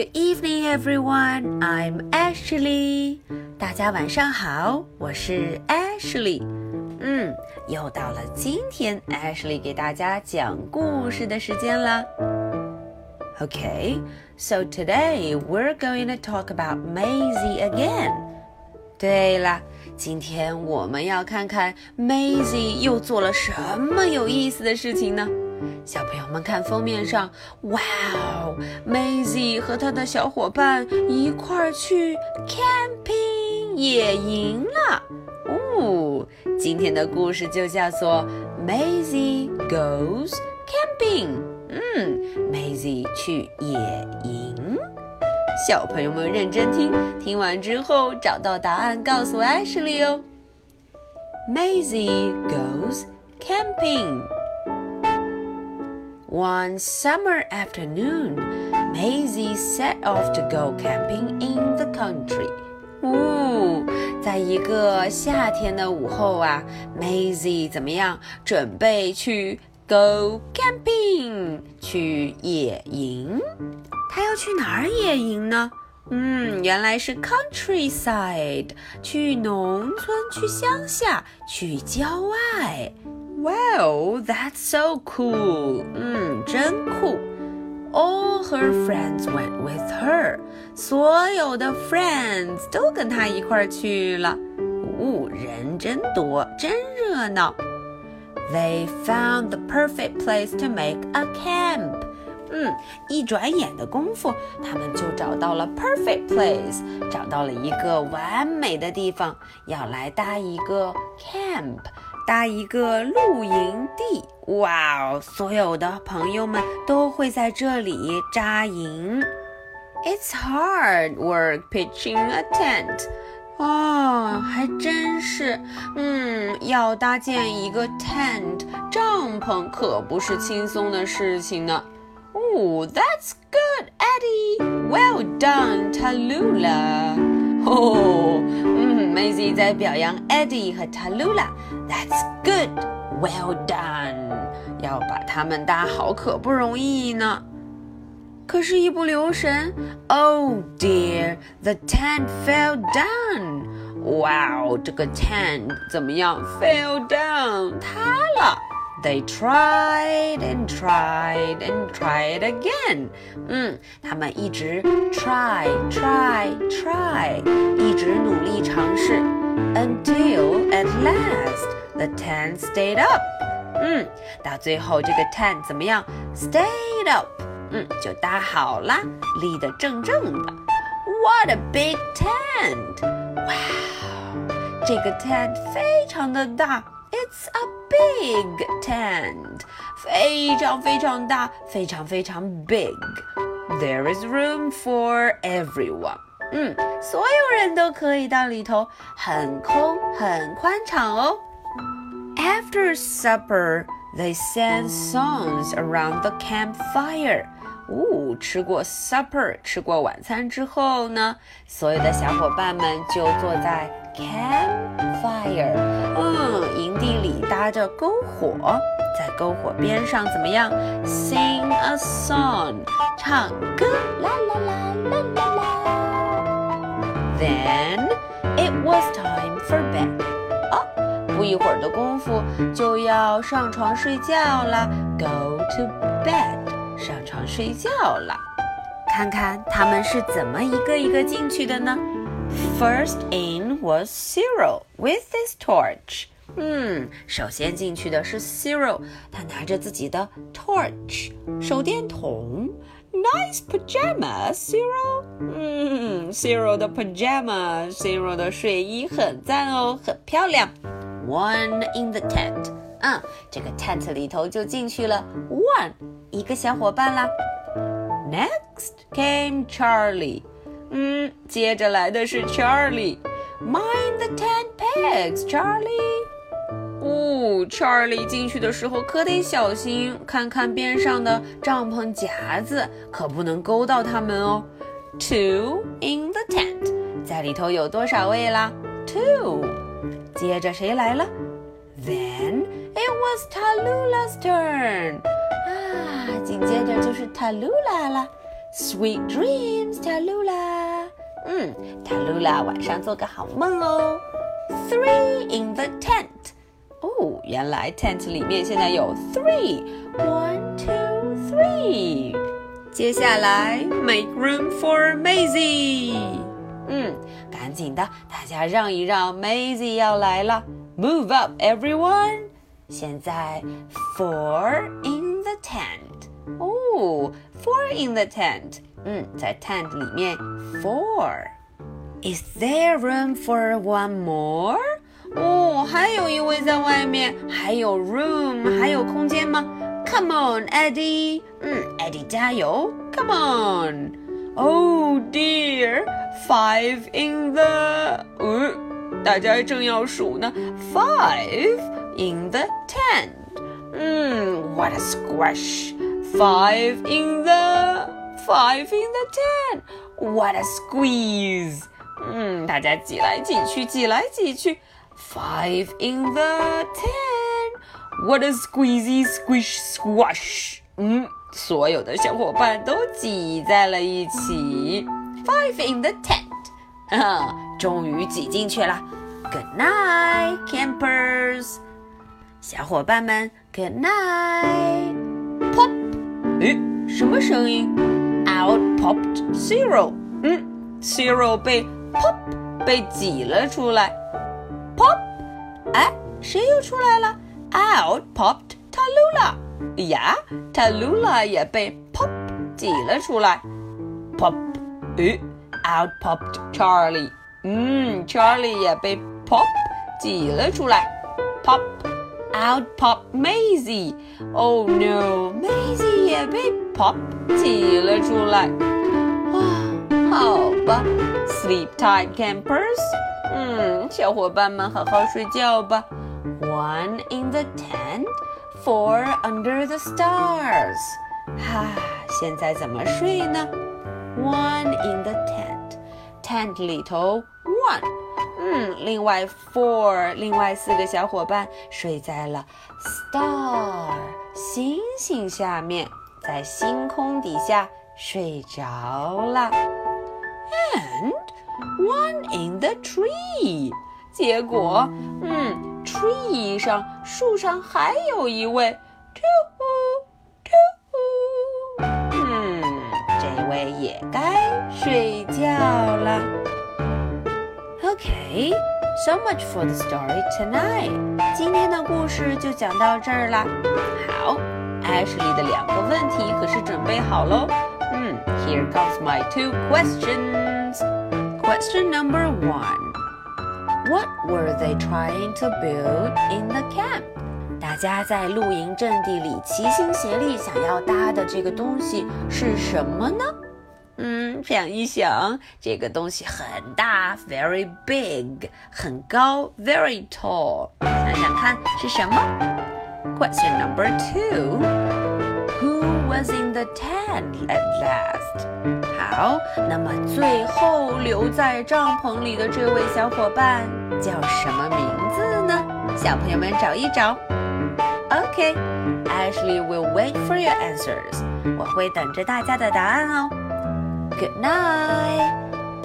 Good evening, everyone. I'm Ashley. 大家晚上好，我是 Ashley。嗯，又到了今天 Ashley 给大家讲故事的时间了。Okay, so today we're going to talk about Maisy again. 对了，今天我们要看看 Maisy 又做了什么有意思的事情呢？小朋友们看封面上，哇哦，Maisie 和她的小伙伴一块儿去 camping 野营了。哦，今天的故事就叫做 Maisie Goes Camping。嗯，Maisie 去野营。小朋友们认真听，听完之后找到答案告诉 Ashley 哦。Maisie goes camping. One summer afternoon, Maisie set off to go camping in the country. 哦，在一个夏天的午后啊，Maisie 怎么样？准备去 go camping，去野营。她要去哪儿野营呢？嗯，原来是 countryside，去农村，去乡下，去郊外。Wow, that's so cool. 嗯，真酷。All her friends went with her. 所有的 friends 都跟她一块儿去了。哦，人真多，真热闹。They found the perfect place to make a camp. 嗯，一转眼的功夫，他们就找到了 perfect place，找到了一个完美的地方，要来搭一个 camp。 搭一个露营地，哇哦！所有的朋友们都会在这里扎营。It's hard work pitching a tent。哦，还真是，嗯，要搭建一个 tent 帐篷可不是轻松的事情呢。哦，That's good, Eddie. Well done, Tallulah. 哦，嗯 Maisy 在表扬 Eddie 和 Tallulah。That's good, well done. done。要把他们搭好可不容易呢。可是，一不留神，Oh dear, the tent fell down. down。哇哦，这个 tent 怎么样？Fell down，塌了。They tried and tried and tried again。嗯，他们一直 try try try，一直努力尝试，until at last the tent stayed up。嗯，到最后这个 tent 怎么样？Stayed up。嗯，就搭好了，立得正正的。What a big tent！哇，这个 tent 非常的大。 It's a big tent，非常非常大，非常非常 big。There is room for everyone。嗯，所有人都可以到里头，很空，很宽敞哦。After supper, they sang songs around the campfire. 哦，吃过 supper，吃过晚餐之后呢，所有的小伙伴们就坐在 campfire，嗯，营地 里搭着篝火，在篝火边上怎么样？Sing a song，唱歌，啦啦啦啦啦啦。Then it was time for bed。哦，不一会儿的功夫就要上床睡觉了，Go to bed。上床睡觉了。看看他们是怎么一个一个进去的呢？First in was Cyril with his torch。 嗯，首先进去的是 Cyril，他拿着自己的 torch 手电筒。Nice pajamas, Cyril。嗯，Cyril 的 pajama，Cyril 的睡衣很赞哦，很漂亮。One in the tent。嗯，这个 tent 里头就进去了 one 一个小伙伴啦。Next came Charlie，嗯，接着来的是 Charlie。Mind the tent pegs, Charlie。哦，Charlie 进去的时候可得小心，看看边上的帐篷夹子，可不能勾到他们哦。Two in the tent，在里头有多少位啦？Two。接着谁来了？Then it was Tallulah's turn。啊，紧接着就是 Tallulah 了。Sweet dreams, Tallulah. 嗯，Tallulah 晚上做个好梦哦。Three in the tent. 哦，原来 tent 里面现在有 three，one two three。接下来 make room for Maisy。嗯，赶紧的，大家让一让，Maisy 要来了。Move up everyone。现在 four in the tent。哦，four in the tent。嗯，在 tent 里面 four。Is there room for one more？哦，还有一位在外面，还有 room，还有空间吗？Come on, Eddie. 嗯，Eddie 加油！Come on. Oh dear, five in the. 呃，大家正要数呢。Five in the tent. 嗯，What a squash! Five in the. Five in the tent. What a squeeze! 嗯，大家挤来挤去，挤来挤去。 Five in the ten. What a squeezy squish squash. Mm, 嗯，所有的小伙伴都挤在了一起。Five in the tent. Uh, 啊，终于挤进去了。Good night, campers. 小伙伴们，Good night. Pop. Uh, 诶，什么声音？Out popped Cyril. Mm, 嗯，Cyril 被 pop 被挤了出来。pop，哎，谁又出来了？Out popped ah, Tallulah. 也被 pop 挤了出来，pop，咦，out popped Charlie. Mm, 也被 pop 挤了出来，pop。Out pop Maisy. Oh no, Maisy 也被 pop 挤了出来。哇，好吧，sleep tight campers。嗯，hmm, 小伙伴们好好睡觉吧。One in the tent, four under the stars。哈，现在怎么睡呢？One in the tent, tent 里头 one。嗯，另外 four，另外四个小伙伴睡在了 star 星星下面，在星空底下睡着了。And one in the tree。结果，嗯，tree 上树上还有一位，two two。嗯，这位也该睡觉了。Okay, so much for the story tonight。今天的故事就讲到这儿啦。好，Ashley 的两个问题可是准备好喽。嗯，Here comes my two questions. Question number one What were they trying to build in the camp? 大家在露营阵地里齐心协力想要搭的这个东西是什么呢？嗯，这样一想，这个东西很大，very big，很高，very tall。想想看是什么？Question number two Who Was in the tent at last? 好，那么最后留在帐篷里的这位小伙伴叫什么名字呢？小朋友们找一找。OK，Ashley will wait for your answers。我会等着大家的答案哦。Good night，bye。